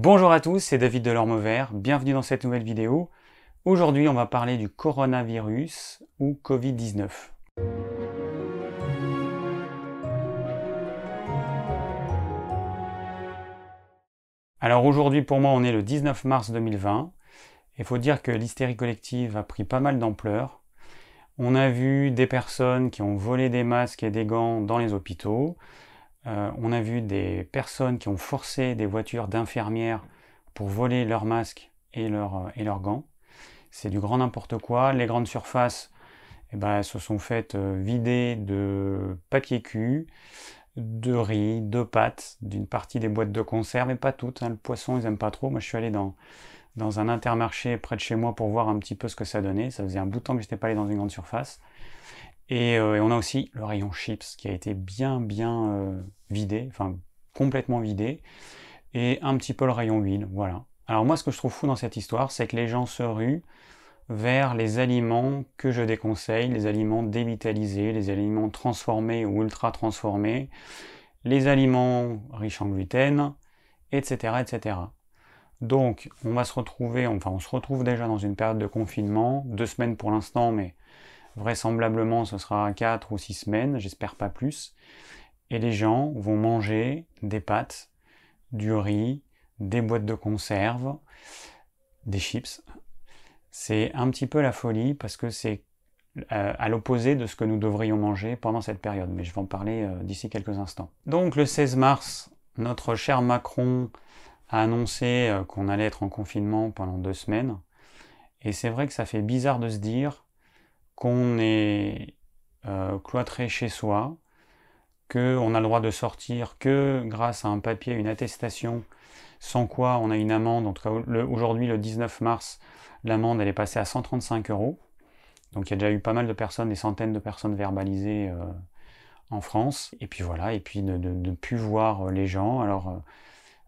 Bonjour à tous, c'est David Delorme Vert, bienvenue dans cette nouvelle vidéo. Aujourd'hui on va parler du coronavirus ou Covid-19. Alors aujourd'hui pour moi on est le 19 mars 2020. Il faut dire que l'hystérie collective a pris pas mal d'ampleur. On a vu des personnes qui ont volé des masques et des gants dans les hôpitaux. Euh, on a vu des personnes qui ont forcé des voitures d'infirmières pour voler leurs masques et, leurs, leurs gants. C'est du grand n'importe quoi. Les grandes surfaces eh ben, se sont faites euh, vider de papier cul, de riz, de pâtes, d'une partie des boîtes de conserve, et pas toutes. Hein. Le poisson, ils n'aiment pas trop. Moi, je suis allé dans, dans un intermarché près de chez moi pour voir un petit peu ce que ça donnait. Ça faisait un bout de temps que je n'étais pas allé dans une grande surface. Euh, et, on a aussi le rayon chips qui a été bien bien euh, vidé, enfin complètement vidé, et un petit peu le rayon huile, voilà. Alors moi ce que je trouve fou dans cette histoire, c'est que les gens se ruent vers les aliments que je déconseille, les aliments dévitalisés, les aliments transformés ou ultra transformés, les aliments riches en gluten, etc., etc. Donc, on va se retrouver, enfin, on se retrouve déjà dans une période de confinement, deux semaines pour l'instant, mais vraisemblablement ce sera quatre ou six semaines, j'espère pas plus. Et les gens vont manger des pâtes, du riz, des boîtes de conserve, des chips. C'est un petit peu la folie parce que c'est euh, à l'opposé de ce que nous devrions manger pendant cette période, mais je vais en parler euh, d'ici quelques instants. Donc le 16 mars, notre cher Macron a annoncé euh, qu'on allait être en confinement pendant deux semaines. Et c'est vrai que ça fait bizarre de se dire qu'on est euh, cloîtré chez soi, qu'on a le droit de sortir que grâce à un papier, une attestation, sans quoi on a une amende. En tout cas, aujourd'hui, le 19 mars, l'amende est passée à 135 euros. Donc il y a déjà eu pas mal de personnes, des centaines de personnes verbalisées euh, en France. Et puis voilà, et puis de ne plus voir les gens. Alors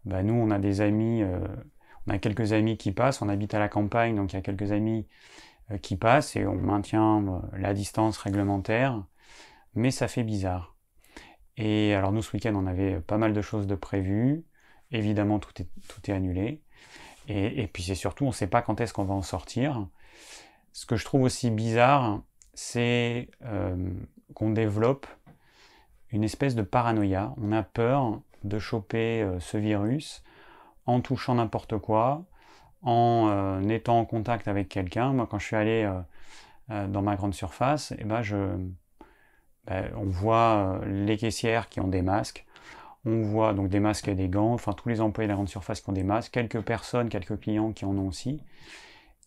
bah, nous, on a des amis, euh, on a quelques amis qui passent, on habite à la campagne, donc il y a quelques amis euh, qui passent et on maintient euh, la distance réglementaire, mais ça fait bizarre. Et alors nous, ce week-end, on avait pas mal de choses de prévues, évidemment, tout est, tout est annulé. Et, puis c'est surtout, on ne sait pas quand est-ce qu'on va en sortir. Ce que je trouve aussi bizarre, c'est qu'on développe une espèce de paranoïa. On a peur de choper euh, ce virus en touchant n'importe quoi, en euh, étant en contact avec quelqu'un. Moi, quand je suis allé euh, dans ma grande surface, eh ben ben, on voit les caissières qui ont des masques, on voit donc des masques et des gants, enfin tous les employés de la grande surface qui ont des masques, quelques personnes, quelques clients qui en ont aussi.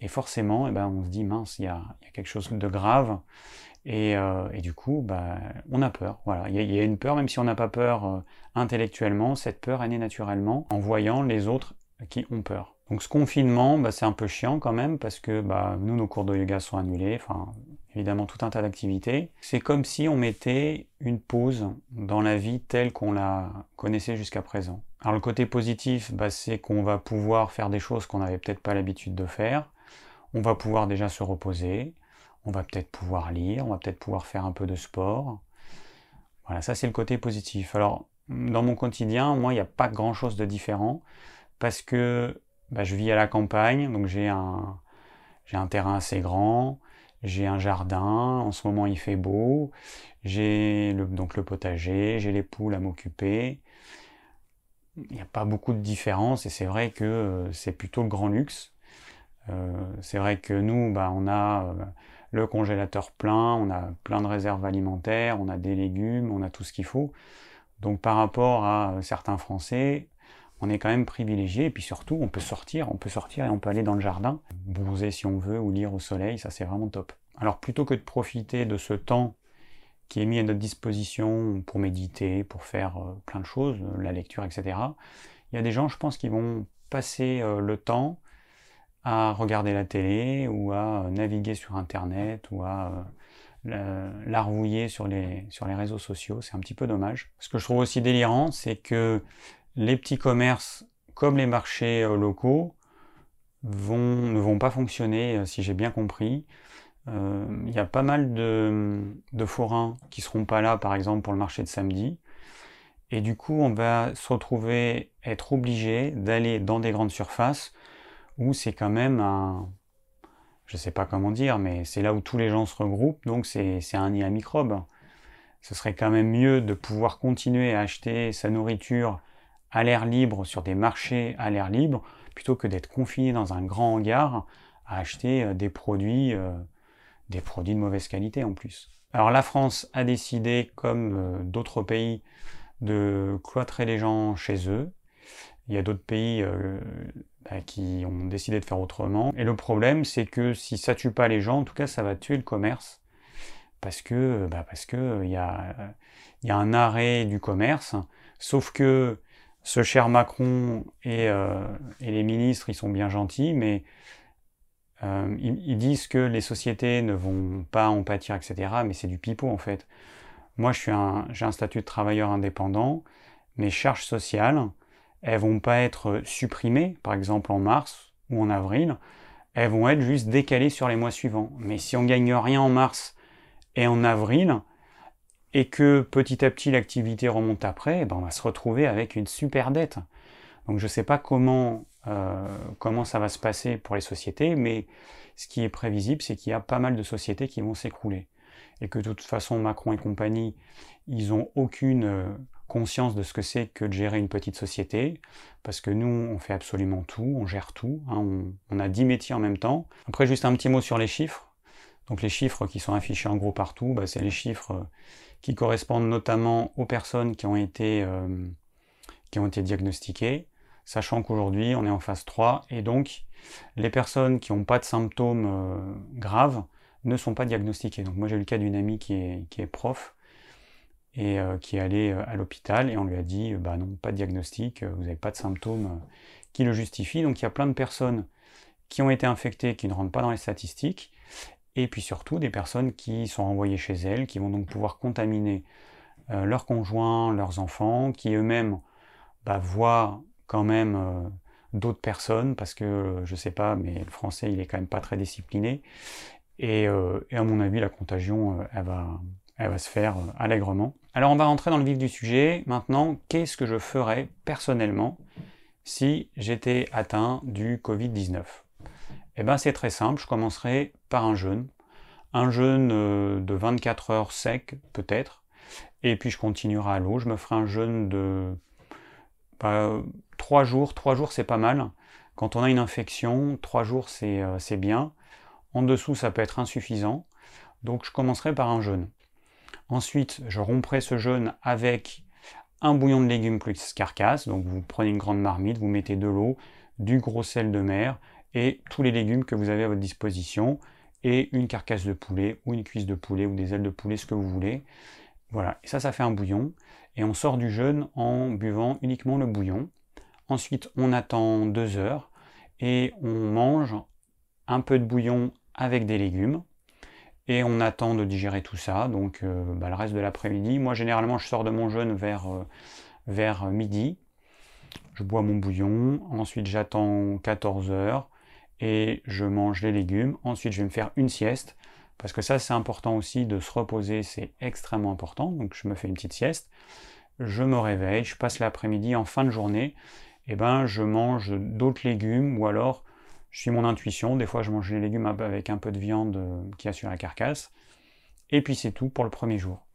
Et forcément, eh ben, on se dit, mince, il y a, quelque chose de grave. Euh, et, du coup, bah, on a peur. Voilà, il y, a une peur, même si on n'a pas peur euh, intellectuellement, cette peur est née naturellement en voyant les autres qui ont peur. Donc ce confinement, bah, c'est un peu chiant quand même parce que bah, nous, nos cours de yoga sont annulés. Enfin, évidemment, tout un tas d'activités. C'est comme si on mettait une pause dans la vie telle qu'on la connaissait jusqu'à présent. Alors le côté positif, bah, c'est qu'on va pouvoir faire des choses qu'on n'avait peut-être pas l'habitude de faire. On va pouvoir déjà se reposer on va peut-être pouvoir lire, on va peut-être pouvoir faire un peu de sport. Voilà, ça c'est le côté positif. Alors, dans mon quotidien, moi, il n'y a pas grand-chose de différent parce que bah, je vis à la campagne, donc j'ai un, terrain assez grand, j'ai un jardin, en ce moment il fait beau, j'ai le, donc le potager, j'ai les poules à m'occuper. Il n'y a pas beaucoup de différence et c'est vrai que euh, c'est plutôt le grand luxe. Euh, c'est vrai que nous, bah, on a euh, le congélateur plein, on a plein de réserves alimentaires, on a des légumes, on a tout ce qu'il faut. Donc par rapport à certains Français, on est quand même privilégié et puis surtout on peut sortir, on peut sortir et on peut aller dans le jardin, bronzer si on veut ou lire au soleil, ça c'est vraiment top. Alors plutôt que de profiter de ce temps qui est mis à notre disposition pour méditer, pour faire euh, plein de choses, la lecture, etc., il y a des gens, je pense, qui vont passer euh, le temps à regarder la télé ou à euh, naviguer sur Internet ou à euh, l'arrouiller sur les, sur les réseaux sociaux. C'est un petit peu dommage. Ce que je trouve aussi délirant, c'est que les petits commerces, comme les marchés euh, locaux, ne vont pas fonctionner, si j'ai bien compris. Il y a pas mal de, forains qui seront pas là, par exemple, pour le marché de samedi. Et du coup, on va se retrouver, être obligé d'aller dans des grandes surfaces où c'est quand même un, je ne sais pas comment dire, mais c'est là où tous les gens se regroupent, donc c'est un nid à microbes. Ce serait quand même mieux de pouvoir continuer à acheter sa nourriture à l'air libre sur des marchés à l'air libre plutôt que d'être confiné dans un grand hangar à acheter euh, des produits, euh, des produits de mauvaise qualité en plus. Alors la France a décidé, comme euh, d'autres pays, de cloîtrer les gens chez eux. Il y a d'autres pays bah, qui ont décidé de faire autrement. Et le problème, c'est que si ça tue pas les gens, en tout cas, ça va tuer le commerce. Parce que, bah, parce que il y a, y a un arrêt du commerce. Sauf que ce cher Macron euh, et, les ministres, ils sont bien gentils, mais euh, ils, disent que les sociétés ne vont pas en pâtir, etc. Mais c'est du pipeau en fait. Moi, j'ai un, un statut de travailleur indépendant. Mes charges sociales, elles vont pas être supprimées, par exemple en mars ou en avril. Elles vont être juste décalées sur les mois suivants. Mais si on gagne rien en mars et en avril, et que petit à petit l'activité remonte après, eh ben, on va se retrouver avec une super dette. Donc je ne sais pas comment, euh, comment ça va se passer pour les sociétés, mais ce qui est prévisible, c'est qu'il y a pas mal de sociétés qui vont s'écrouler. Et que de toute façon, Macron et compagnie, ils n'ont aucune euh, conscience de ce que c'est que de gérer une petite société, parce que nous, on fait absolument tout, on gère tout, hein, on, on a 10 métiers en même temps. Après, juste un petit mot sur les chiffres. Donc les chiffres qui sont affichés en gros partout, bah, c'est les chiffres euh, qui correspondent notamment aux personnes qui ont été, euh, qui ont été diagnostiquées, sachant qu'aujourd'hui on est en phase 3 et donc les personnes qui n'ont pas de symptômes euh, graves ne sont pas diagnostiquées. Donc moi j'ai eu le cas d'une amie qui est, qui est prof et qui est allée à l'hôpital et on lui a dit bah non, pas de diagnostic, vous n'avez pas de symptômes qui le justifient. Donc il y a plein de personnes qui ont été infectées qui ne rentrent pas dans les statistiques et puis surtout des personnes qui sont envoyées chez elles, qui vont donc pouvoir contaminer euh, leurs conjoints, leurs enfants, qui eux-mêmes bah, voient quand même euh, d'autres personnes, parce que euh, je sais pas, mais le français il est quand même pas très discipliné, et, à mon avis la contagion elle, va, elle va se faire allègrement. Alors on va rentrer dans le vif du sujet. Maintenant, qu'est-ce que je ferais personnellement si j'étais atteint du Covid-19 eh bien c'est très simple, je commencerai par un jeûne. Un jeûne euh, de 24 heures sec peut-être, et puis je continuerai à l'eau. Je me ferai un jeûne de 3 bah, jours. 3 jours c'est pas mal. Quand on a une infection, 3 jours euh, c'est bien. En dessous ça peut être insuffisant. Donc je commencerai par un jeûne. Ensuite, je romprai ce jeûne avec un bouillon de légumes plus carcasse. Donc vous prenez une grande marmite, vous mettez de l'eau, du gros sel de mer, et tous les légumes que vous avez à votre disposition et une carcasse de poulet ou une cuisse de poulet ou des ailes de poulet, ce que vous voulez. Voilà, et ça, ça fait un bouillon. Et on sort du jeûne en buvant uniquement le bouillon. Ensuite, on attend deux heures et on mange un peu de bouillon avec des légumes. Et on attend de digérer tout ça, donc euh, bah, le reste de l'après-midi. Moi, généralement, je sors de mon jeûne vers, euh, vers midi. Je bois mon bouillon. Ensuite, j'attends 14 heures et je mange les légumes. Ensuite, je vais me faire une sieste parce que ça, c'est important aussi de se reposer, c'est extrêmement important. Donc, je me fais une petite sieste. Je me réveille, je passe l'après-midi en fin de journée. Et eh ben, je mange d'autres légumes ou alors je suis mon intuition. Des fois, je mange les légumes avec un peu de viande euh, qui a sur la carcasse. Et puis, c'est tout pour le premier jour.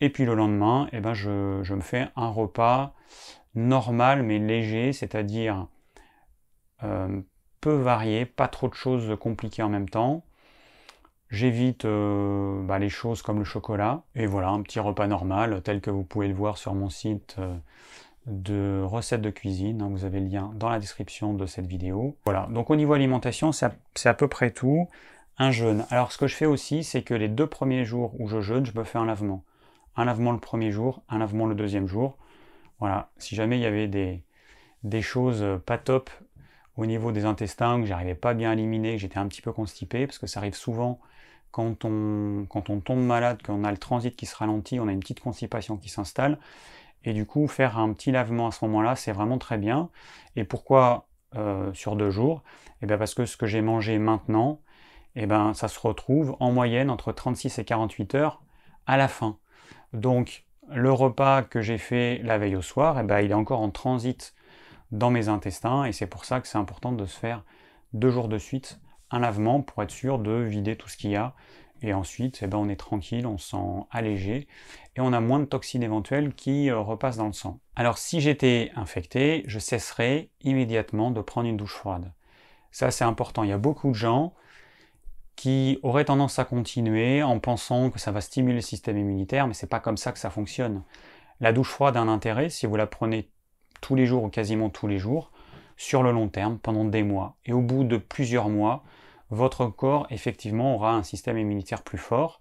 Et puis le lendemain, eh ben, je, je me fais un repas normal mais léger, c'est-à-dire euh, peu varié, pas trop de choses compliquées en même temps. J'évite euh, bah, les choses comme le chocolat. Et voilà, un petit repas normal, tel que vous pouvez le voir sur mon site euh, de recettes de cuisine. Hein, vous avez le lien dans la description de cette vidéo. Voilà, donc au niveau alimentation, c'est à, peu près tout. Un jeûne. Alors ce que je fais aussi, c'est que les deux premiers jours où je jeûne, je me fais un lavement. Un lavement le premier jour, un lavement le deuxième jour. Voilà, si jamais il y avait des, des choses pas top au niveau des intestins que j'arrivais pas bien à éliminer, que j'étais un petit peu constipé, parce que ça arrive souvent quand on, tombe malade, qu'on a le transit qui se ralentit, on a une petite constipation qui s'installe. Et du coup, faire un petit lavement à ce moment-là, c'est vraiment très bien. Et pourquoi euh, sur deux jours? Eh bien parce que ce que j'ai mangé maintenant, eh ben, ça se retrouve en moyenne entre 36 et 48 heures à la fin. Donc, le repas que j'ai fait la veille au soir, eh ben, il est encore en transit dans mes intestins et c'est pour ça que c'est important de se faire deux jours de suite un lavement pour être sûr de vider tout ce qu'il y a. Et ensuite, eh ben, on est tranquille, on se sent allégé et on a moins de toxines éventuelles qui euh, repassent dans le sang. Alors si j'étais infecté, je cesserais immédiatement de prendre une douche froide. Ça c'est important. Il y a beaucoup de gens qui auraient tendance à continuer en pensant que ça va stimuler le système immunitaire, mais c'est pas comme ça que ça fonctionne. La douche froide a un intérêt si vous la prenez tous les jours ou quasiment tous les jours, sur le long terme, pendant des mois. Et au bout de plusieurs mois, votre corps effectivement aura un système immunitaire plus fort.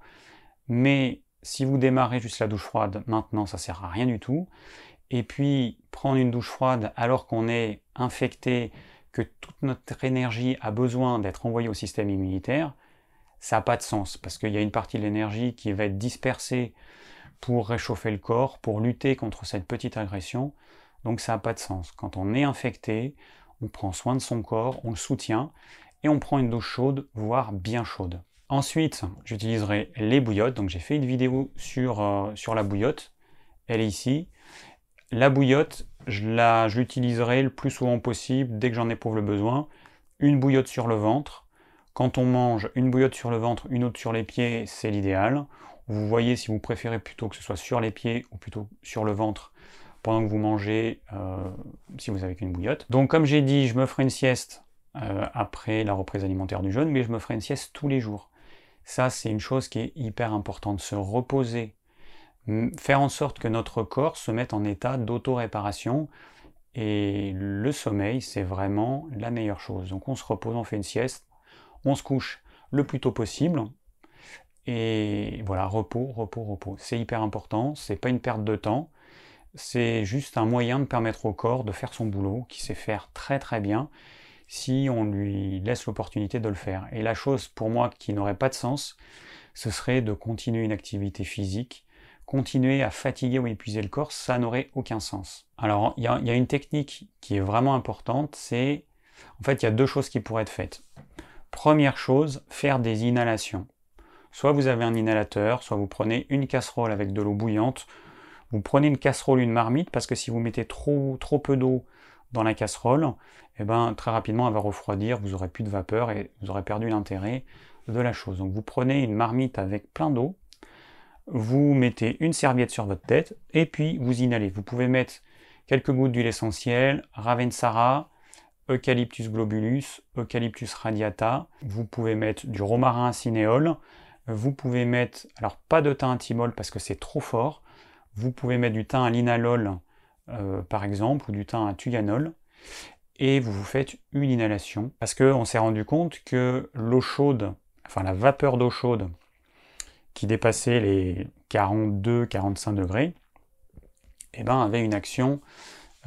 Mais si vous démarrez juste la douche froide maintenant, ça sert à rien du tout. Et puis prendre une douche froide alors qu'on est infecté, que toute notre énergie a besoin d'être envoyée au système immunitaire, ça n'a pas de sens parce qu'il y a une partie de l'énergie qui va être dispersée pour réchauffer le corps, pour lutter contre cette petite agression. Donc ça n'a pas de sens. Quand on est infecté, on prend soin de son corps, on le soutient et on prend une douche chaude, voire bien chaude. Ensuite, j'utiliserai les bouillottes. Donc j'ai fait une vidéo sur, euh, la bouillotte. Elle est ici. La bouillotte, je l'utiliserai le plus souvent possible dès que j'en éprouve le besoin. Une bouillotte sur le ventre. Quand on mange une bouillotte sur le ventre, une autre sur les pieds, c'est l'idéal. Vous voyez si vous préférez plutôt que ce soit sur les pieds ou plutôt sur le ventre, que vous mangez, euh, si vous avez qu'une bouillotte. Donc comme j'ai dit, je me ferai une sieste euh, après la reprise alimentaire du jeûne, mais je me ferai une sieste tous les jours. Ça, c'est une chose qui est hyper importante, se reposer, faire en sorte que notre corps se mette en état d'auto-réparation. Et le sommeil, c'est vraiment la meilleure chose. Donc on se repose, on fait une sieste, on se couche le plus tôt possible. Et voilà, repos, repos, repos. C'est hyper important, c'est pas une perte de temps c'est juste un moyen de permettre au corps de faire son boulot, qui sait faire très très bien, si on lui laisse l'opportunité de le faire. Et la chose pour moi qui n'aurait pas de sens, ce serait de continuer une activité physique, continuer à fatiguer ou épuiser le corps, ça n'aurait aucun sens. Alors il y, a une technique qui est vraiment importante, c'est en fait il y a deux choses qui pourraient être faites. Première chose, faire des inhalations. Soit vous avez un inhalateur, soit vous prenez une casserole avec de l'eau bouillante, vous prenez une casserole, une marmite, parce que si vous mettez trop, trop peu d'eau dans la casserole, eh ben, très rapidement elle va refroidir, vous aurez plus de vapeur et vous aurez perdu l'intérêt de la chose. Donc vous prenez une marmite avec plein d'eau, vous mettez une serviette sur votre tête et puis vous inhalez. Vous pouvez mettre quelques gouttes d'huile essentielle, Ravensara, Eucalyptus globulus, Eucalyptus radiata. Vous pouvez mettre du romarin cinéole. Vous pouvez mettre, alors pas de thym à parce que c'est trop fort. Vous pouvez mettre du thym à linalol, euh, par exemple, ou du thym à tuyanol, et vous vous faites une inhalation, parce qu'on s'est rendu compte que l'eau chaude, enfin la vapeur d'eau chaude, qui dépassait les 42-45 degrés, eh ben, avait une action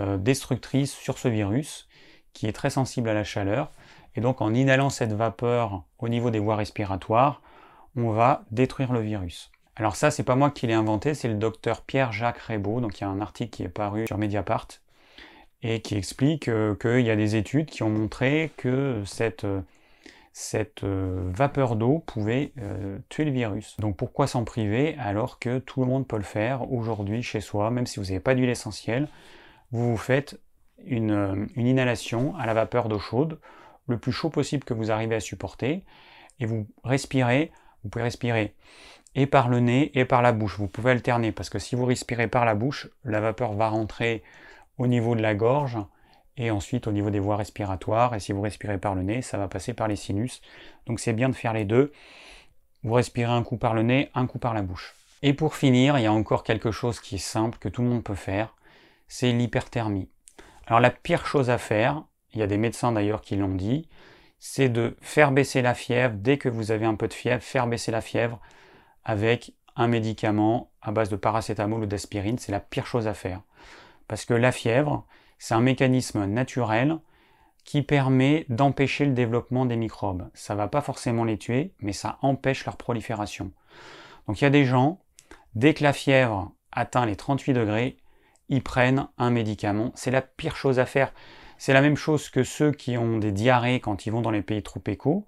euh, destructrice sur ce virus, qui est très sensible à la chaleur, et donc en inhalant cette vapeur au niveau des voies respiratoires, on va détruire le virus. Alors ça, c'est pas moi qui l'ai inventé, c'est le docteur Pierre-Jacques Rebaud. Donc il y a un article qui est paru sur Mediapart et qui explique euh, qu'il y a des études qui ont montré que cette, euh, euh, vapeur d'eau pouvait tuer le virus. Donc pourquoi s'en priver alors que tout le monde peut le faire aujourd'hui chez soi, même si vous n'avez pas d'huile essentielle, vous vous faites une inhalation à la vapeur d'eau chaude, le plus chaud possible que vous arrivez à supporter, et vous respirez, vous pouvez respirer et par le nez et par la bouche. Vous pouvez alterner parce que si vous respirez par la bouche, la vapeur va rentrer au niveau de la gorge et ensuite au niveau des voies respiratoires. Et si vous respirez par le nez, ça va passer par les sinus. Donc c'est bien de faire les deux. Vous respirez un coup par le nez, un coup par la bouche. Et pour finir, il y a encore quelque chose qui est simple, que tout le monde peut faire, c'est l'hyperthermie. Alors la pire chose à faire, il y a des médecins d'ailleurs qui l'ont dit, c'est de faire baisser la fièvre, dès que vous avez un peu de fièvre, faire baisser la fièvre avec un médicament à base de paracétamol ou d'aspirine, c'est la pire chose à faire. Parce que la fièvre, c'est un mécanisme naturel qui permet d'empêcher le développement des microbes. Ça ne va pas forcément les tuer, mais ça empêche leur prolifération. Donc il y a des gens, dès que la fièvre atteint les 38 degrés, ils prennent un médicament. C'est la pire chose à faire. C'est la même chose que ceux qui ont des diarrhées quand ils vont dans les pays tropicaux.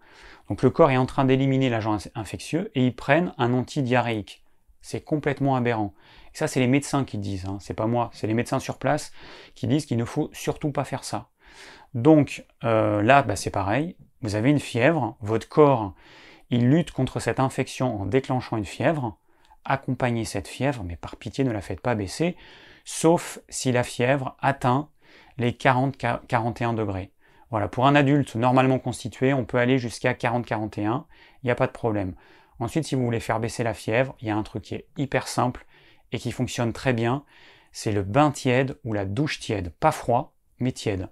Donc le corps est en train d'éliminer l'agent infectieux et ils prennent un antidiarrhéique. C'est complètement aberrant. ça, c'est les médecins qui disent, hein, c'est pas moi, c'est les médecins sur place qui disent qu'il ne faut surtout pas faire ça. Donc euh, là, bah, c'est pareil, vous avez une fièvre, votre corps, il lutte contre cette infection en déclenchant une fièvre, accompagnez cette fièvre, mais par pitié ne la faites pas baisser, sauf si la fièvre atteint les 40-41 degrés. Voilà, pour un adulte normalement constitué, on peut aller jusqu'à 40-41, il n'y a pas de problème. Ensuite, si vous voulez faire baisser la fièvre, il y a un truc qui est hyper simple et qui fonctionne très bien, c'est le bain tiède ou la douche tiède. Pas froid, mais tiède.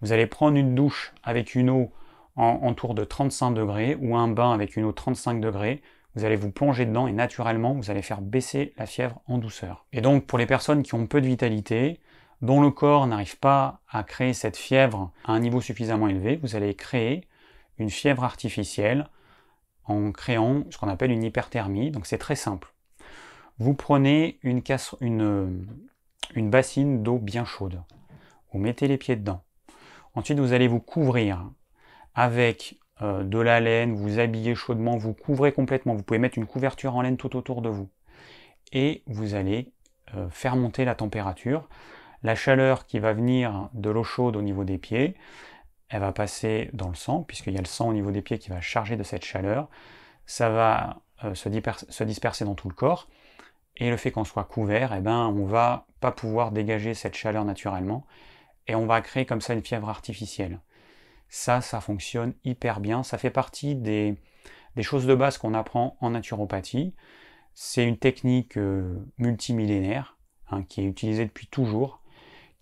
Vous allez prendre une douche avec une eau en, tour de 35 degrés ou un bain avec une eau 35 degrés. Vous allez vous plonger dedans et naturellement, vous allez faire baisser la fièvre en douceur. Et donc, pour les personnes qui ont peu de vitalité, dont le corps n'arrive pas à créer cette fièvre à un niveau suffisamment élevé, vous allez créer une fièvre artificielle en créant ce qu'on appelle une hyperthermie. Donc c'est très simple. Vous prenez une, bassine d'eau bien chaude. Vous mettez les pieds dedans. Ensuite, vous allez vous couvrir avec euh, de la laine, vous habillez chaudement, vous couvrez complètement. Vous pouvez mettre une couverture en laine tout autour de vous. Et vous allez euh, faire monter la température. La chaleur qui va venir de l'eau chaude au niveau des pieds, elle va passer dans le sang, puisqu'il y a le sang au niveau des pieds qui va charger de cette chaleur. Ça va euh, se, disperser dans tout le corps. Et le fait qu'on soit couvert, eh ben, on va pas pouvoir dégager cette chaleur naturellement. Et on va créer comme ça une fièvre artificielle. Ça, ça fonctionne hyper bien. Ça fait partie des, choses de base qu'on apprend en naturopathie. C'est une technique euh, multimillénaire hein, qui est utilisée depuis toujours,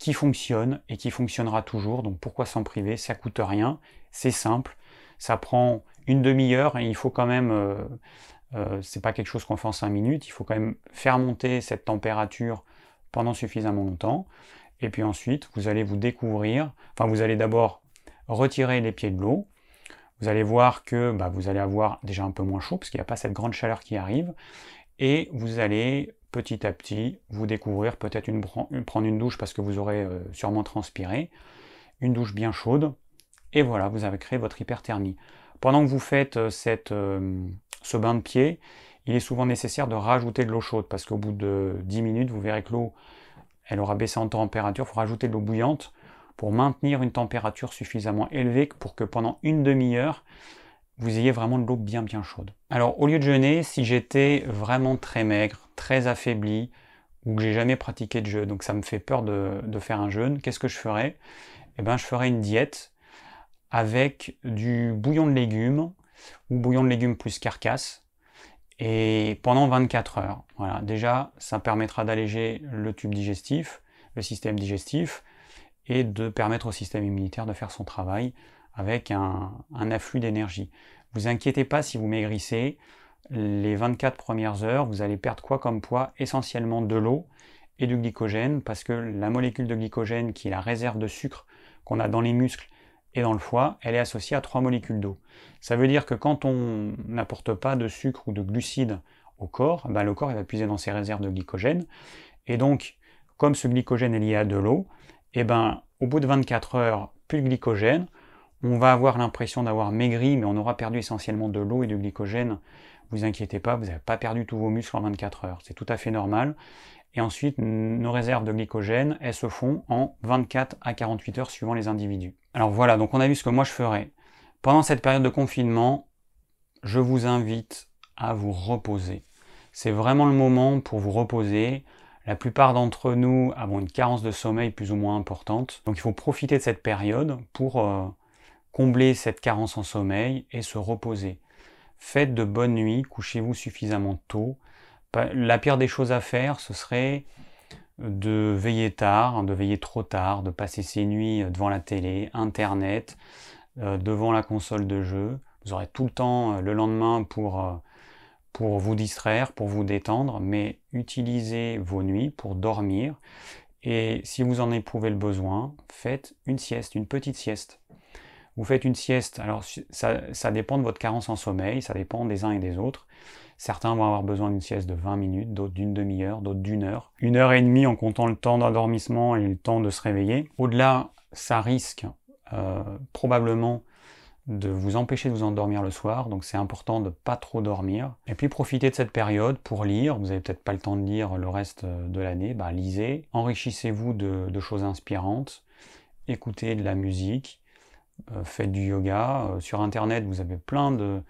qui fonctionne et qui fonctionnera toujours. Donc pourquoi s'en priver? Ça coûte rien, c'est simple, ça prend une demi-heure et il faut quand même, euh, euh, c'est pas quelque chose qu'on fait en cinq minutes, il faut quand même faire monter cette température pendant suffisamment longtemps. Et puis ensuite, vous allez vous découvrir, enfin vous allez d'abord retirer les pieds de l'eau, vous allez voir que bah, vous allez avoir déjà un peu moins chaud parce qu'il n'y a pas cette grande chaleur qui arrive, et vous allez petit à petit vous découvrir peut-être prendre une douche parce que vous aurez euh, sûrement transpiré, une douche bien chaude, et voilà, vous avez créé votre hyperthermie. Pendant que vous faites euh, euh, ce bain de pied, il est souvent nécessaire de rajouter de l'eau chaude parce qu'au bout de 10 minutes, vous verrez que l'eau elle aura baissé en température, il faut rajouter de l'eau bouillante pour maintenir une température suffisamment élevée pour que pendant une demi-heure, vous ayez vraiment de l'eau bien bien chaude. Alors au lieu de jeûner, si j'étais vraiment très maigre, très affaibli, ou que j'ai jamais pratiqué de jeûne, donc ça me fait peur de, faire un jeûne, qu'est-ce que je ferais? Eh bien je ferais une diète avec du bouillon de légumes, ou bouillon de légumes plus carcasse, et pendant 24 heures. Voilà, déjà ça permettra d'alléger le tube digestif, le système digestif, et de permettre au système immunitaire de faire son travail avec un, afflux d'énergie. Vous inquiétez pas si vous maigrissez, les 24 premières heures, vous allez perdre quoi comme poids? Essentiellement de l'eau et du glycogène, parce que la molécule de glycogène, qui est la réserve de sucre qu'on a dans les muscles et dans le foie, elle est associée à trois molécules d'eau. Ça veut dire que quand on n'apporte pas de sucre ou de glucides au corps, ben le corps va puiser dans ses réserves de glycogène. Et donc, comme ce glycogène est lié à de l'eau, et eh ben, au bout de 24 heures, plus de glycogène, on va avoir l'impression d'avoir maigri, mais on aura perdu essentiellement de l'eau et du glycogène. Vous inquiétez pas, vous n'avez pas perdu tous vos muscles en 24 heures. C'est tout à fait normal. Et ensuite, nos réserves de glycogène, elles se font en 24 à 48 heures suivant les individus. Alors voilà, donc on a vu ce que moi je ferais. Pendant cette période de confinement, je vous invite à vous reposer. C'est vraiment le moment pour vous reposer. La plupart d'entre nous avons une carence de sommeil plus ou moins importante. Donc il faut profiter de cette période pour euh, combler cette carence en sommeil et se reposer. Faites de bonnes nuits, couchez-vous suffisamment tôt. La pire des choses à faire, ce serait de veiller tard, hein, de veiller trop tard, de passer ses nuits devant la télé, internet, euh, devant la console de jeu. Vous aurez tout le temps euh, le lendemain euh, pour vous distraire, pour vous détendre, mais utilisez vos nuits pour dormir. Et si vous en éprouvez le besoin, faites une sieste, une petite sieste. Vous faites une sieste, alors ça, dépend de votre carence en sommeil, ça dépend des uns et des autres. Certains vont avoir besoin d'une sieste de 20 minutes, d'autres d'une demi-heure, d'autres d'une heure. Une heure et demie en comptant le temps d'endormissement et le temps de se réveiller. Au-delà, ça risque euh, probablement de vous empêcher de vous endormir le soir, donc c'est important de pas trop dormir. Et puis profitez de cette période pour lire, vous n'avez peut-être pas le temps de lire le reste de l'année, bah lisez, enrichissez-vous de, choses inspirantes, écoutez de la musique, euh, faites du yoga. Euh, sur internet, vous avez plein de,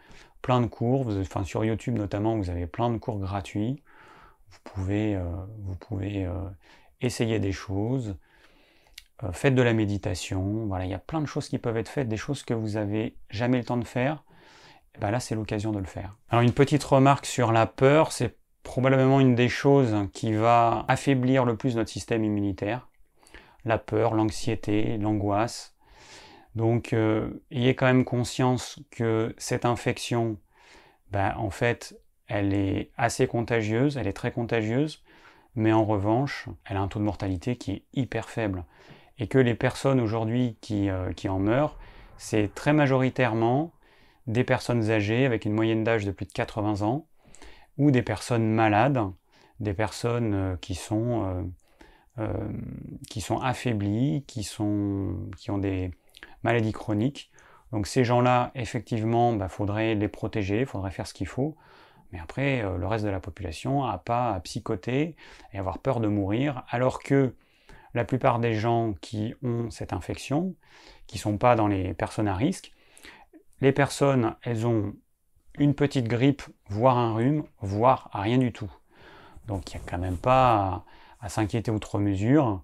plein de cours, enfin sur YouTube notamment, vous avez plein de cours gratuits. Vous pouvez, euh, vous pouvez essayer des choses. Euh, faites de la méditation, voilà, il y a plein de choses qui peuvent être faites, des choses que vous avez jamais le temps de faire. Et ben là, c'est l'occasion de le faire. Alors une petite remarque sur la peur, c'est probablement une des choses qui va affaiblir le plus notre système immunitaire. La peur, l'anxiété, l'angoisse. Donc, euh, ayez quand même conscience que cette infection, ben, en fait, elle est assez contagieuse, elle est très contagieuse, mais en revanche, elle a un taux de mortalité qui est hyper faible. Et que les personnes aujourd'hui qui, euh, en meurent, c'est très majoritairement des personnes âgées avec une moyenne d'âge de plus de 80 ans, ou des personnes malades, des personnes euh, qui sont, affaiblies, qui ont des maladies chroniques. Donc ces gens-là, effectivement, il bah, faudrait les protéger, il faudrait faire ce qu'il faut. Mais après, le reste de la population n'a pas à psychoter et avoir peur de mourir, alors que la plupart des gens qui ont cette infection, qui ne sont pas dans les personnes à risque, les personnes, elles ont une petite grippe, voire un rhume, voire rien du tout. Donc il n'y a quand même pas à, s'inquiéter outre mesure.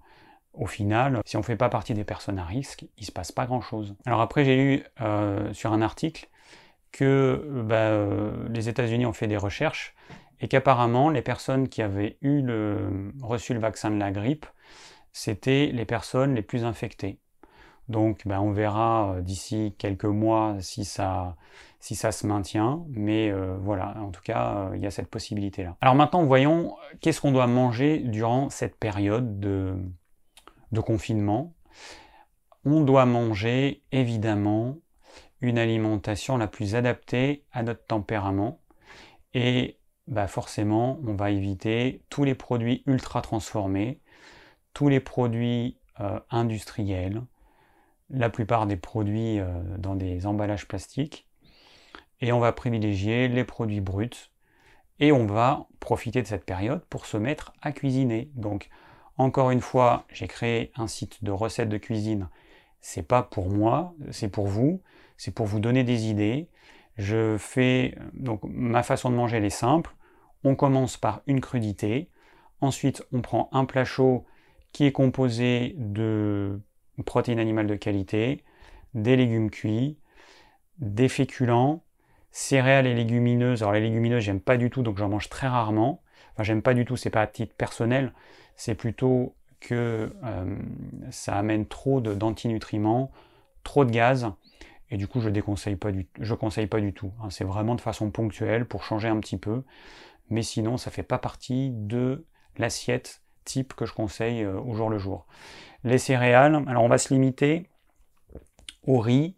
Au final, si on ne fait pas partie des personnes à risque, il ne se passe pas grand-chose. Alors après, j'ai lu euh, sur un article que bah, euh, les États-Unis ont fait des recherches et qu'apparemment, les personnes qui avaient eu le, reçu le vaccin de la grippe c'était les personnes les plus infectées. Donc ben, on verra euh, d'ici quelques mois si ça, si ça se maintient, mais euh, voilà, en tout cas, euh, il y a cette possibilité-là. Alors maintenant, voyons qu'est-ce qu'on doit manger durant cette période de, de confinement. On doit manger évidemment une alimentation la plus adaptée à notre tempérament et bah forcément on va éviter tous les produits ultra transformés, tous les produits euh, industriels, la plupart des produits euh, dans des emballages plastiques, et on va privilégier les produits bruts, et on va profiter de cette période pour se mettre à cuisiner. Donc, encore une fois, j'ai créé un site de recettes de cuisine. C'est pas pour moi, c'est pour vous, c'est pour vous donner des idées. Je fais donc ma façon de manger elle est simple. On commence par une crudité, ensuite on prend un plat chaud qui est composé de protéines animales de qualité, des légumes cuits, des féculents, céréales et légumineuses. Alors les légumineuses, j'aime pas du tout, donc j'en mange très rarement. Enfin, j'aime pas du tout, c'est pas à titre personnel, c'est plutôt que euh, ça amène trop d'antinutriments, trop de gaz, et du coup je déconseille pas du, je conseille pas du tout. Hein. C'est vraiment de façon ponctuelle pour changer un petit peu, mais sinon ça fait pas partie de l'assiette type que je conseille euh, au jour le jour. Les céréales, alors on va se limiter au riz,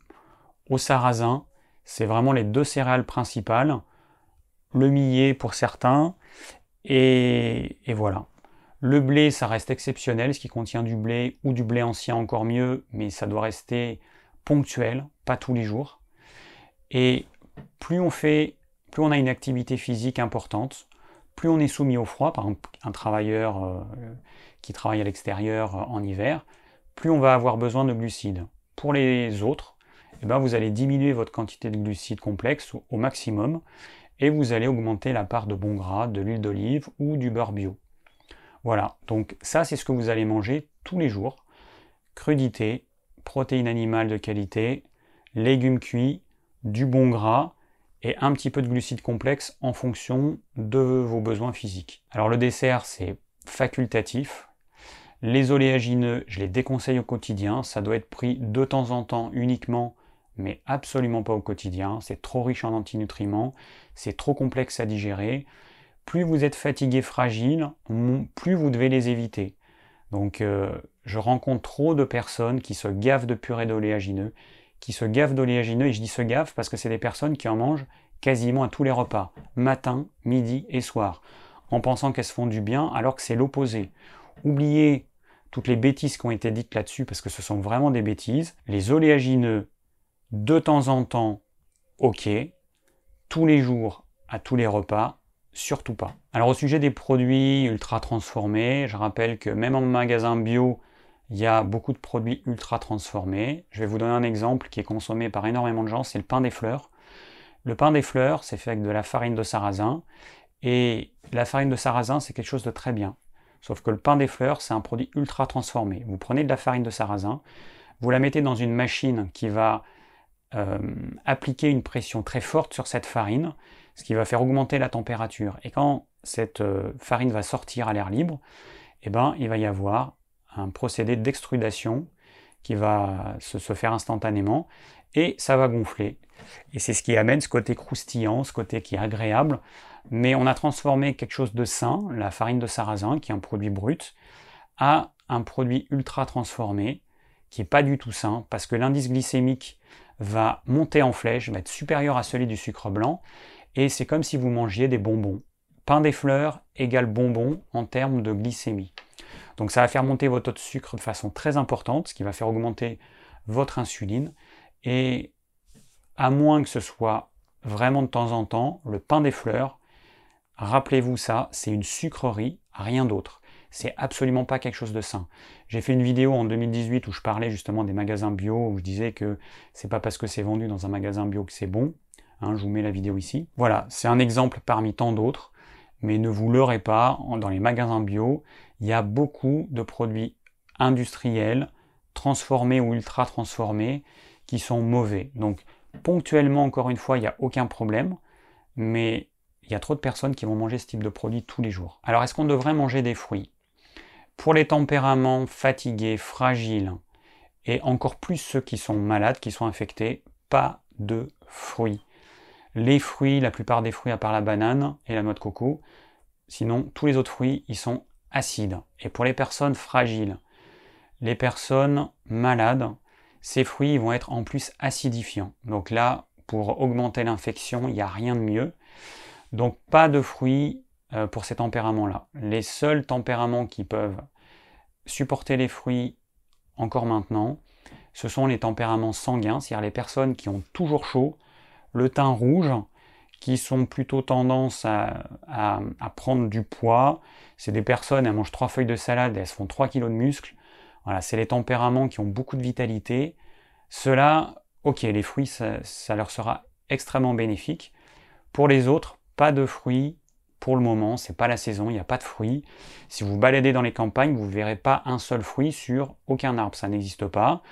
au sarrasin, c'est vraiment les deux céréales principales. Le millet pour certains, et, voilà. Le blé, ça reste exceptionnel, ce qui contient du blé ou du blé ancien encore mieux, mais ça doit rester ponctuel, pas tous les jours. Et plus on fait, plus on a une activité physique importante, plus on est soumis au froid, par exemple un travailleur euh, qui travaille à l'extérieur euh, en hiver, plus on va avoir besoin de glucides. Pour les autres, eh ben, vous allez diminuer votre quantité de glucides complexes au maximum et vous allez augmenter la part de bon gras, de l'huile d'olive ou du beurre bio. Voilà, donc ça c'est ce que vous allez manger tous les jours. Crudité, protéines animales de qualité, légumes cuits, du bon gras, et un petit peu de glucides complexes en fonction de vos besoins physiques. Alors le dessert, c'est facultatif. Les oléagineux, je les déconseille au quotidien. Ça doit être pris de temps en temps uniquement, mais absolument pas au quotidien. C'est trop riche en antinutriments, c'est trop complexe à digérer. Plus vous êtes fatigué, fragile, plus vous devez les éviter. Donc euh, je rencontre trop de personnes qui se gavent de purée d'oléagineux, qui se gavent d'oléagineux, et je dis se gavent parce que c'est des personnes qui en mangent quasiment à tous les repas, matin, midi et soir, en pensant qu'elles se font du bien alors que c'est l'opposé. Oubliez toutes les bêtises qui ont été dites là-dessus parce que ce sont vraiment des bêtises. Les oléagineux De temps en temps, ok. Tous les jours, à tous les repas, surtout pas. Alors au sujet des produits ultra transformés, je rappelle que même en magasin bio, il y a beaucoup de produits ultra transformés. Je vais vous donner un exemple qui est consommé par énormément de gens, c'est le pain des fleurs. Le pain des fleurs, c'est fait avec de la farine de sarrasin. Et la farine de sarrasin, c'est quelque chose de très bien. Sauf que le pain des fleurs, c'est un produit ultra transformé. Vous prenez de la farine de sarrasin, vous la mettez dans une machine qui va euh, appliquer une pression très forte sur cette farine, ce qui va faire augmenter la température. Et quand cette euh, farine va sortir à l'air libre, eh ben, il va y avoir un procédé d'extrudation qui va se, faire instantanément et ça va gonfler. Et c'est ce qui amène ce côté croustillant, ce côté qui est agréable. Mais on a transformé quelque chose de sain, la farine de sarrasin, qui est un produit brut, à un produit ultra transformé, qui n'est pas du tout sain, parce que l'indice glycémique va monter en flèche, va être supérieur à celui du sucre blanc, et c'est comme si vous mangiez des bonbons. Pain des fleurs égale bonbons en termes de glycémie. Donc ça va faire monter votre taux de sucre de façon très importante, ce qui va faire augmenter votre insuline. Et à moins que ce soit vraiment de temps en temps, le pain des fleurs, rappelez-vous ça, c'est une sucrerie, rien d'autre. C'est absolument pas quelque chose de sain. J'ai fait une vidéo en 2018 où je parlais justement des magasins bio, où je disais que c'est pas parce que c'est vendu dans un magasin bio que c'est bon. Hein, je vous mets la vidéo ici. Voilà, c'est un exemple parmi tant d'autres mais ne vous leurrez pas, dans les magasins bio, il y a beaucoup de produits industriels, transformés ou ultra transformés, qui sont mauvais. Donc ponctuellement, encore une fois, il n'y a aucun problème, mais il y a trop de personnes qui vont manger ce type de produit tous les jours. Alors est-ce qu'on devrait manger des fruits? Pour les tempéraments fatigués, fragiles, et encore plus ceux qui sont malades, qui sont infectés, pas de fruits les fruits, la plupart des fruits à part la banane et la noix de coco. Sinon, tous les autres fruits, ils sont acides. Et pour les personnes fragiles, les personnes malades, ces fruits vont être en plus acidifiants. Donc là, pour augmenter l'infection, il n'y a rien de mieux. Donc pas de fruits euh, pour ces tempéraments-là. Les seuls tempéraments qui peuvent supporter les fruits encore maintenant, ce sont les tempéraments sanguins, c'est-à-dire les personnes qui ont toujours chaud, le teint rouge, qui sont plutôt tendance à, prendre du poids. C'est des personnes, elles mangent trois feuilles de salade et elles se font 3 kilos de muscles. Voilà, c'est les tempéraments qui ont beaucoup de vitalité. Cela, ok, les fruits, ça, leur sera extrêmement bénéfique. Pour les autres, pas de fruits pour le moment, c'est pas la saison, il n'y a pas de fruits. Si vous baladez dans les campagnes, vous ne verrez pas un seul fruit sur aucun arbre, ça n'existe pas.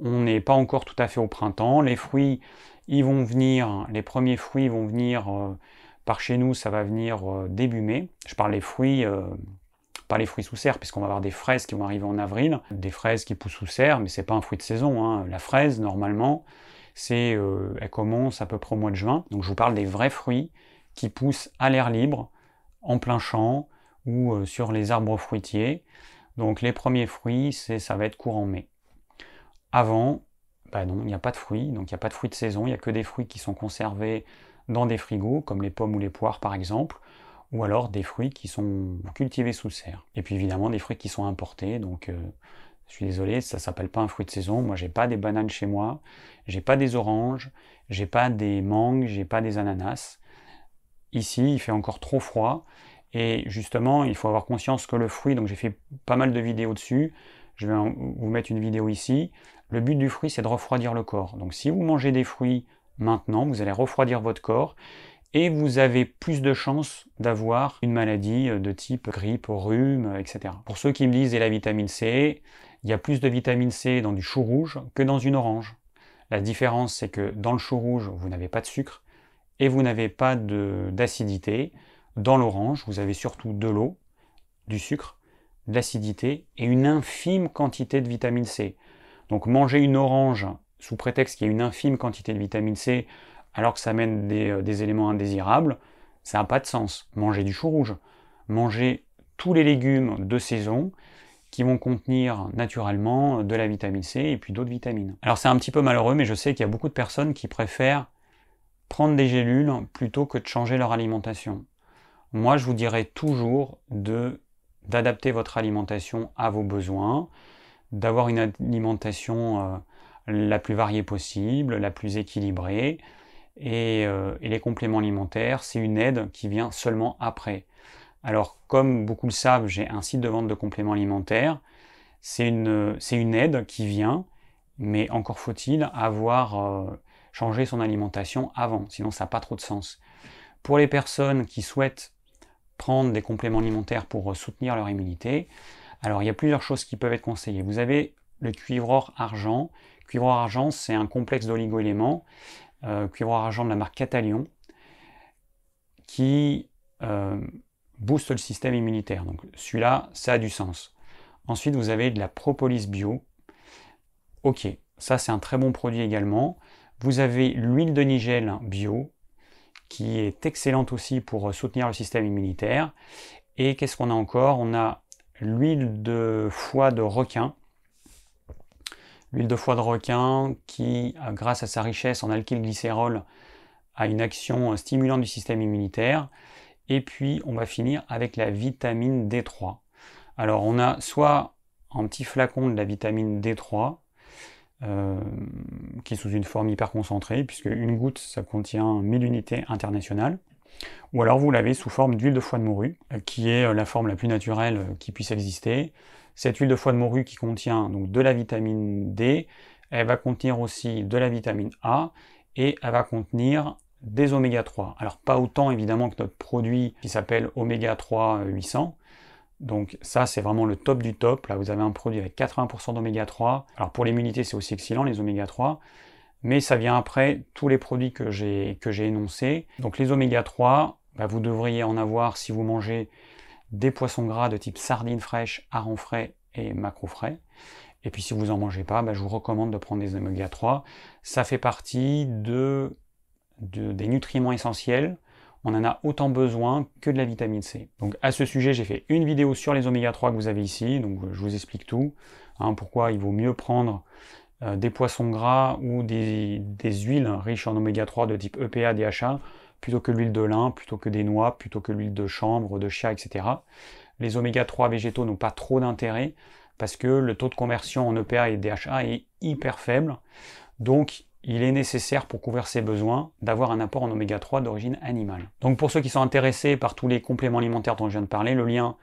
On n'est pas encore tout à fait au printemps. Les fruits, ils vont venir, les premiers fruits vont venir euh, par chez nous, ça va venir euh, début mai. Je parle des fruits, euh, pas les fruits sous serre, puisqu'on va avoir des fraises qui vont arriver en avril, des fraises qui poussent sous serre, mais c'est pas un fruit de saison. Hein. La fraise, normalement, c'est, elle commence à peu près au mois de juin. Donc je vous parle des vrais fruits qui poussent à l'air libre, en plein champ ou sur les arbres fruitiers. Donc les premiers fruits, c'est, ça va être courant mai. Avant, bah non, il n'y a pas de fruits, donc il n'y a pas de fruits de saison, il n'y a que des fruits qui sont conservés dans des frigos, comme les pommes ou les poires par exemple, ou alors des fruits qui sont cultivés sous serre. Et puis évidemment des fruits qui sont importés, donc euh, je suis désolé, ça s'appelle pas un fruit de saison. Moi j'ai pas des bananes chez moi, j'ai pas des oranges, j'ai pas des mangues, j'ai pas des ananas. Ici il fait encore trop froid, et justement il faut avoir conscience que le fruit, donc j'ai fait pas mal de vidéos dessus, je vais vous mettre une vidéo ici. Le but du fruit, c'est de refroidir le corps. Donc si vous mangez des fruits maintenant, vous allez refroidir votre corps et vous avez plus de chances d'avoir une maladie de type grippe, rhume, etc. Pour ceux qui me disent et la vitamine C, il y a plus de vitamine C dans du chou rouge que dans une orange. La différence, c'est que dans le chou rouge, vous n'avez pas de sucre et vous n'avez pas d'acidité. Dans l'orange, vous avez surtout de l'eau, du sucre de l'acidité et une infime quantité de vitamine C. Donc manger une orange sous prétexte qu'il y a une infime quantité de vitamine C alors que ça amène des, euh, éléments indésirables, ça n'a pas de sens. Manger du chou rouge, manger tous les légumes de saison qui vont contenir naturellement de la vitamine C et puis d'autres vitamines. Alors c'est un petit peu malheureux, mais je sais qu'il y a beaucoup de personnes qui préfèrent prendre des gélules plutôt que de changer leur alimentation. Moi, je vous dirais toujours d'adapter votre alimentation à vos besoins, d'avoir une alimentation euh, la plus variée possible, la plus équilibrée. Et, euh, et les compléments alimentaires, c'est une aide qui vient seulement après. Alors, comme beaucoup le savent, j'ai un site de vente de compléments alimentaires. C'est une, une, aide qui vient, mais encore faut-il avoir euh, changé son alimentation avant, sinon ça n'a pas trop de sens. Pour les personnes qui souhaitent prendre des compléments alimentaires pour euh, soutenir leur immunité, alors il y a plusieurs choses qui peuvent être conseillées. Vous avez le cuivre or argent. Cuivre or argent, c'est un complexe d'oligo-éléments, euh, cuivre argent de la marque Catalion, qui booste le système immunitaire. Donc celui-là, ça a du sens. Ensuite, vous avez de la propolis bio. Ok, ça c'est un très bon produit également. Vous avez l'huile de nigel bio, qui est excellente aussi pour soutenir le système immunitaire. Et qu'est-ce qu'on a encore? On a l'huile de foie de requin. L'huile de foie de requin qui, grâce à sa richesse en alkylglycérol, a une action stimulante du système immunitaire. Et puis on va finir avec la vitamine D3. Alors on a soit un petit flacon de la vitamine D3, euh, qui est sous une forme hyper concentrée, puisque une goutte ça contient 1000 unités internationales. Ou alors vous l'avez sous forme d'huile de foie de morue, euh, qui est euh, la forme la plus naturelle qui puisse exister. Cette huile de foie de morue qui contient de la vitamine D, elle va contenir aussi de la vitamine A et elle va contenir des oméga 3. Alors pas autant évidemment que notre produit qui s'appelle oméga 3 800. Donc ça c'est vraiment le top du top. Là vous avez un produit avec 80% d'oméga 3. Alors pour l'immunité c'est aussi excellent les oméga 3. Mais ça vient après tous les produits que j'ai énoncés. Donc les oméga 3, bah, vous devriez en avoir si vous mangez des poissons gras de type sardines fraîches, harengs frais et macro frais. Et puis si vous n'en mangez pas, bah, je vous recommande de prendre des oméga 3. Ça fait partie de des nutriments essentiels, on en a autant besoin que de la vitamine C. Donc à ce sujet, j'ai fait une vidéo sur les oméga 3 que vous avez ici, donc je vous explique tout, hein, pourquoi il vaut mieux prendre euh, des poissons gras ou des, huiles riches en oméga 3 de type EPA, DHA, plutôt que l'huile de lin, plutôt que des noix, plutôt que l'huile de chanvre, de chia, etc. Les oméga 3 végétaux n'ont pas trop d'intérêt parce que le taux de conversion en EPA et DHA est hyper faible. Donc il est nécessaire pour couvrir ses besoins d'avoir un apport en oméga 3 d'origine animale. Donc pour ceux qui sont intéressés par tous les compléments alimentaires dont je viens de parler, le lien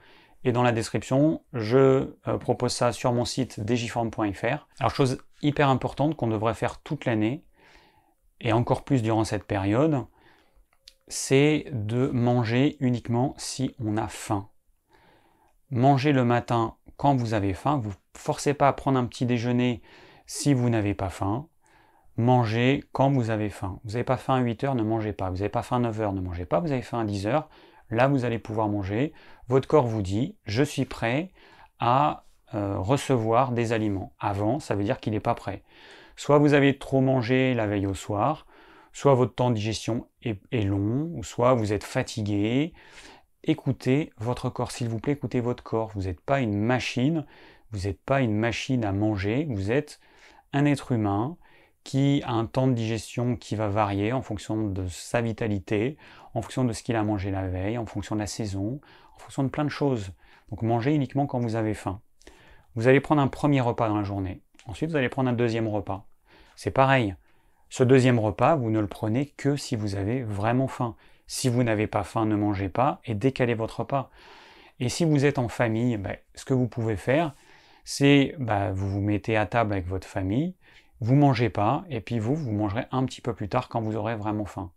est dans la description. Je euh, propose ça sur mon site digiform.fr. Alors chose hyper importante qu'on devrait faire toute l'année, et encore plus durant cette période, c'est de manger uniquement si on a faim. Manger le matin quand vous avez faim, vous ne forcez pas à prendre un petit déjeuner si vous n'avez pas faim mangez quand vous avez faim. Vous n'avez pas faim à 8 heures, ne mangez pas. Vous n'avez pas faim à 9 heures, ne mangez pas. Vous avez faim à 10 heures, là vous allez pouvoir manger. Votre corps vous dit, je suis prêt à euh, recevoir des aliments. Avant, ça veut dire qu'il n'est pas prêt. Soit vous avez trop mangé la veille au soir, soit votre temps de digestion est, long, soit vous êtes fatigué. Écoutez votre corps, s'il vous plaît, écoutez votre corps. Vous n'êtes pas une machine, vous n'êtes pas une machine à manger, vous êtes un être humain qui a un temps de digestion qui va varier en fonction de sa vitalité, en fonction de ce qu'il a mangé la veille, en fonction de la saison, en fonction de plein de choses. Donc mangez uniquement quand vous avez faim. Vous allez prendre un premier repas dans la journée. Ensuite, vous allez prendre un deuxième repas. C'est pareil. Ce deuxième repas, vous ne le prenez que si vous avez vraiment faim. Si vous n'avez pas faim, ne mangez pas et décalez votre repas. Et si vous êtes en famille, ben, ce que vous pouvez faire, c'est ben, vous vous mettez à table avec votre famille, vous mangez pas, et puis vous, vous mangerez un petit peu plus tard quand vous aurez vraiment faim.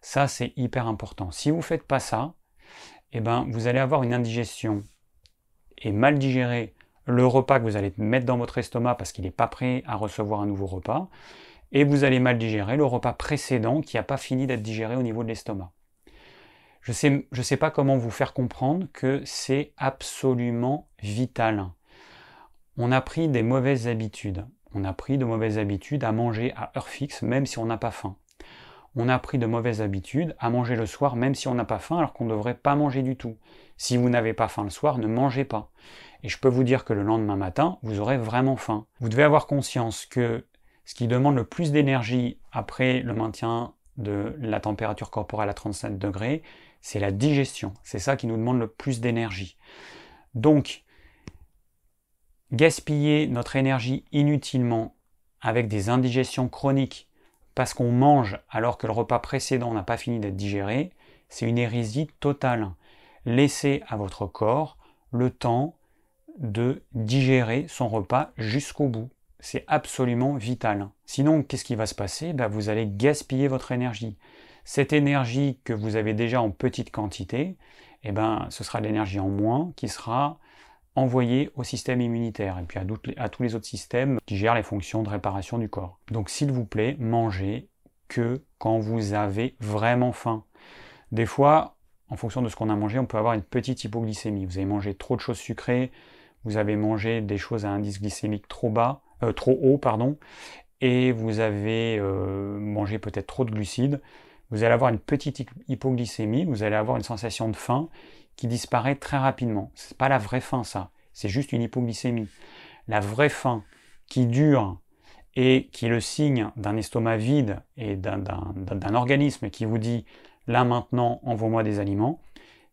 Ça, c'est hyper important. Si vous ne faites pas ça, eh ben, vous allez avoir une indigestion et mal digérer le repas que vous allez mettre dans votre estomac parce qu'il n'est pas prêt à recevoir un nouveau repas, et vous allez mal digérer le repas précédent qui n'a pas fini d'être digéré au niveau de l'estomac. Je ne sais, pas comment vous faire comprendre que c'est absolument vital. On a pris des mauvaises habitudes. On a pris de mauvaises habitudes à manger à heure fixe même si on n'a pas faim. On a pris de mauvaises habitudes à manger le soir même si on n'a pas faim alors qu'on ne devrait pas manger du tout. Si vous n'avez pas faim le soir, ne mangez pas. Et je peux vous dire que le lendemain matin, vous aurez vraiment faim. Vous devez avoir conscience que ce qui demande le plus d'énergie après le maintien de la température corporelle à 37 degrés, c'est la digestion. C'est ça qui nous demande le plus d'énergie. Donc, gaspiller notre énergie inutilement avec des indigestions chroniques parce qu'on mange alors que le repas précédent n'a pas fini d'être digéré, c'est une hérésie totale. Laissez à votre corps le temps de digérer son repas jusqu'au bout. C'est absolument vital. Sinon, qu'est-ce qui va se passer? Ben, Vous allez gaspiller votre énergie. Cette énergie que vous avez déjà en petite quantité, eh ben, ce sera l'énergie en moins qui sera envoyée au système immunitaire et puis à, à tous les autres systèmes qui gèrent les fonctions de réparation du corps. Donc s'il vous plaît, mangez que quand vous avez vraiment faim. Des fois, en fonction de ce qu'on a mangé, on peut avoir une petite hypoglycémie. Vous avez mangé trop de choses sucrées, vous avez mangé des choses à indice glycémique trop bas, euh, trop haut, pardon, et vous avez euh, mangé peut-être trop de glucides. Vous allez avoir une petite hypoglycémie, vous allez avoir une sensation de faim qui disparaît très rapidement. Ce n'est pas la vraie faim, ça. C'est juste une hypoglycémie. La vraie faim qui dure et qui est le signe d'un estomac vide et d'un organisme qui vous dit là maintenant envoie-moi des aliments,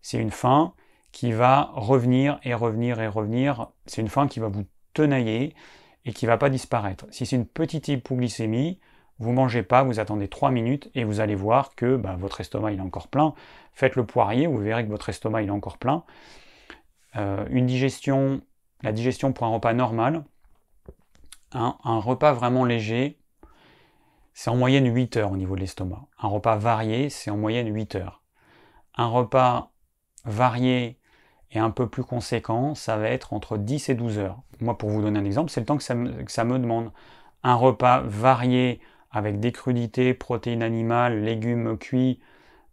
c'est une faim qui va revenir et revenir et revenir. C'est une faim qui va vous tenailler et qui ne va pas disparaître. Si c'est une petite hypoglycémie, vous mangez pas, vous attendez 3 minutes et vous allez voir que bah, votre estomac est encore plein. Faites le poirier, vous verrez que votre estomac est encore plein. Euh, une digestion, la digestion pour un repas normal, un repas vraiment léger, c'est en moyenne 8 heures au niveau de l'estomac. Un repas varié, c'est en moyenne 8 heures. Un repas varié et un peu plus conséquent, ça va être entre 10 et 12 heures. Moi, pour vous donner un exemple, c'est le temps que ça, me, demande. Un repas varié avec des crudités, protéines animales, légumes cuits,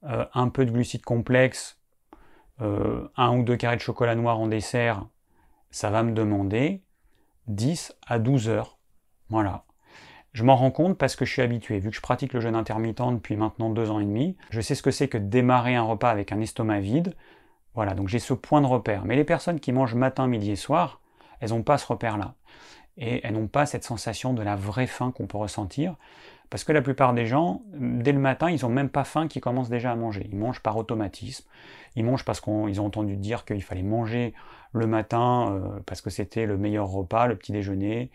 euh, un peu de glucides complexes, euh, un ou deux carrés de chocolat noir en dessert, ça va me demander 10 à 12 heures. Voilà. Je m'en rends compte parce que je suis habitué. Vu que je pratique le jeûne intermittent depuis maintenant deux ans et demi, je sais ce que c'est que démarrer un repas avec un estomac vide, voilà, donc j'ai ce point de repère. Mais les personnes qui mangent matin, midi et soir, elles n'ont pas ce repère-là. Et elles n'ont pas cette sensation de la vraie faim qu'on peut ressentir. Parce que la plupart des gens, dès le matin, ils n'ont même pas faim qu'ils commencent déjà à manger. Ils mangent par automatisme. Ils mangent parce qu'ils ont entendu dire qu'il fallait manger le matin euh, parce que c'était le meilleur repas, le petit déjeuner,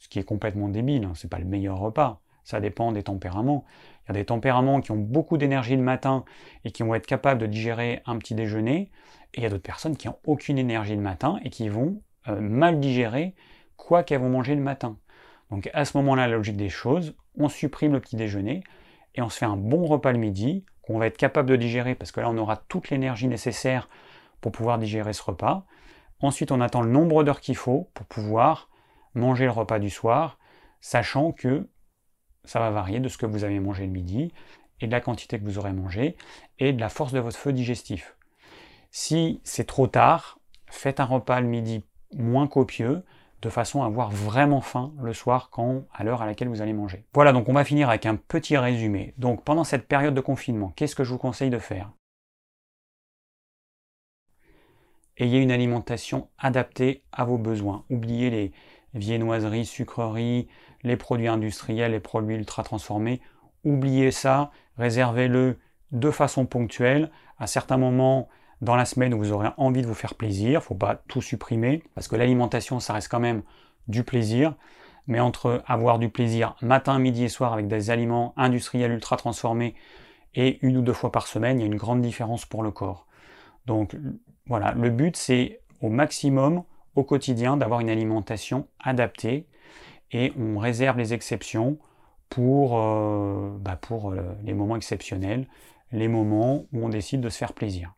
ce qui est complètement débile. Hein. C'est pas le meilleur repas. Ça dépend des tempéraments. Il y a des tempéraments qui ont beaucoup d'énergie le matin et qui vont être capables de digérer un petit déjeuner. Et il y a d'autres personnes qui n'ont aucune énergie le matin et qui vont euh, mal digérer quoi qu'elles vont manger le matin. Donc à ce moment-là, la logique des choses, on supprime le petit déjeuner et on se fait un bon repas le midi qu'on va être capable de digérer parce que là on aura toute l'énergie nécessaire pour pouvoir digérer ce repas. Ensuite, on attend le nombre d'heures qu'il faut pour pouvoir manger le repas du soir, sachant que ça va varier de ce que vous avez mangé le midi et de la quantité que vous aurez mangé et de la force de votre feu digestif. Si c'est trop tard, faites un repas le midi moins copieux de façon à avoir vraiment faim le soir à l'heure à laquelle vous allez manger. Voilà, donc on va finir avec un petit résumé. Donc pendant cette période de confinement, qu'est-ce que je vous conseille de faire? Ayez une alimentation adaptée à vos besoins. Oubliez les viennoiseries, sucreries, les produits industriels, les produits ultra transformés. Oubliez ça, réservez-le de façon ponctuelle. À certains moments dans la semaine où vous aurez envie de vous faire plaisir, il ne faut pas tout supprimer, parce que l'alimentation, ça reste quand même du plaisir. Mais entre avoir du plaisir matin, midi et soir avec des aliments industriels ultra transformés et une ou deux fois par semaine, il y a une grande différence pour le corps. Donc voilà, le but c'est au maximum au quotidien d'avoir une alimentation adaptée et on réserve les exceptions pour, euh, bah, pour euh, les moments exceptionnels, les moments où on décide de se faire plaisir.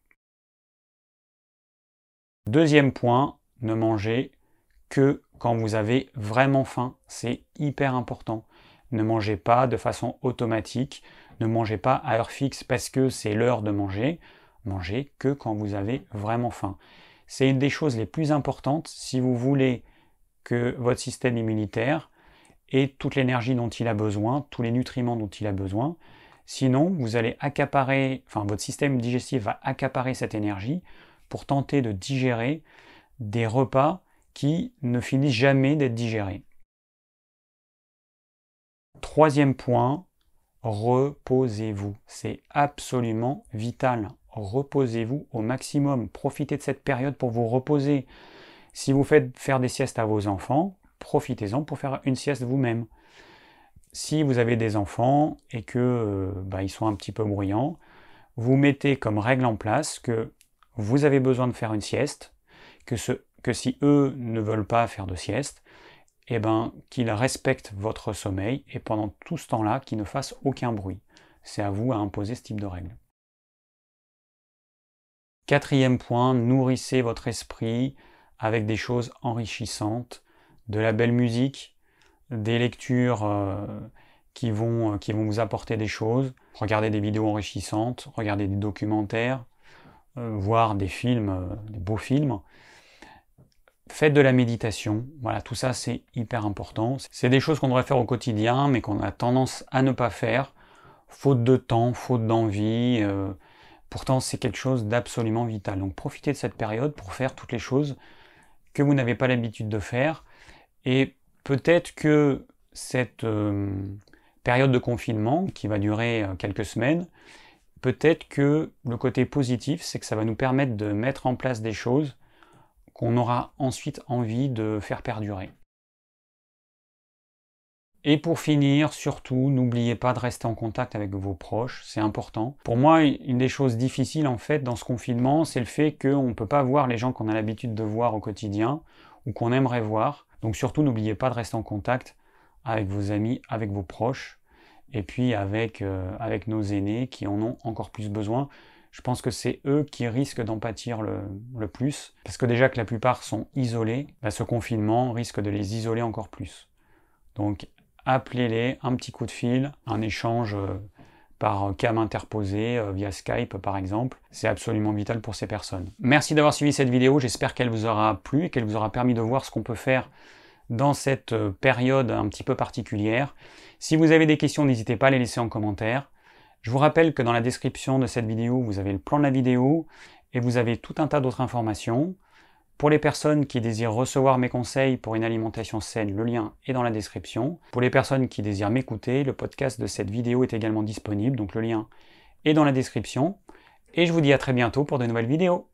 Deuxième point, ne mangez que quand vous avez vraiment faim. C'est hyper important. Ne mangez pas de façon automatique, ne mangez pas à heure fixe parce que c'est l'heure de manger. Mangez que quand vous avez vraiment faim. C'est une des choses les plus importantes si vous voulez que votre système immunitaire ait toute l'énergie dont il a besoin, tous les nutriments dont il a besoin. Sinon, vous allez accaparer, enfin votre système digestif va accaparer cette énergie pour tenter de digérer des repas qui ne finissent jamais d'être digérés. Troisième point, reposez-vous. C'est absolument vital. Reposez-vous au maximum. Profitez de cette période pour vous reposer. Si vous faites faire des siestes à vos enfants, profitez-en pour faire une sieste vous-même. si vous avez des enfants et que euh, bah, ils sont un petit peu bruyants, vous mettez comme règle en place que vous avez besoin de faire une sieste, que, si eux ne veulent pas faire de sieste, eh ben, qu'ils respectent votre sommeil et pendant tout ce temps-là, qu'ils ne fassent aucun bruit. C'est à vous à imposer ce type de règle. Quatrième point, nourrissez votre esprit avec des choses enrichissantes, de la belle musique, des lectures euh, qui, vont, euh, qui vont vous apporter des choses, regardez des vidéos enrichissantes, regardez des documentaires, euh, voir des films, des beaux films. Faites de la méditation, voilà, tout ça c'est hyper important. C'est des choses qu'on devrait faire au quotidien, mais qu'on a tendance à ne pas faire, faute de temps, faute d'envie. pourtant c'est quelque chose d'absolument vital. Donc profitez de cette période pour faire toutes les choses que vous n'avez pas l'habitude de faire. Et peut-être que cette euh, période de confinement, qui va durer euh, quelques semaines, peut-être que le côté positif, c'est que ça va nous permettre de mettre en place des choses qu'on aura ensuite envie de faire perdurer. Et pour finir, surtout, n'oubliez pas de rester en contact avec vos proches, c'est important. Pour moi, une des choses difficiles en fait dans ce confinement, c'est le fait qu'on ne peut pas voir les gens qu'on a l'habitude de voir au quotidien ou qu'on aimerait voir. Donc surtout, n'oubliez pas de rester en contact avec vos amis, avec vos proches, et puis avec, euh, avec nos aînés qui en ont encore plus besoin. Je pense que c'est eux qui risquent d'en pâtir le, plus, parce que déjà que la plupart sont isolés, bah, ce confinement risque de les isoler encore plus. Donc appelez-les, un petit coup de fil, un échange euh, par cam interposé euh, via Skype par exemple. C'est absolument vital pour ces personnes. Merci d'avoir suivi cette vidéo, j'espère qu'elle vous aura plu et qu'elle vous aura permis de voir ce qu'on peut faire dans cette période un petit peu particulière. Si vous avez des questions, n'hésitez pas à les laisser en commentaire. Je vous rappelle que dans la description de cette vidéo, vous avez le plan de la vidéo et vous avez tout un tas d'autres informations. Pour les personnes qui désirent recevoir mes conseils pour une alimentation saine, le lien est dans la description. Pour les personnes qui désirent m'écouter, le podcast de cette vidéo est également disponible, donc le lien est dans la description. Et je vous dis à très bientôt pour de nouvelles vidéos.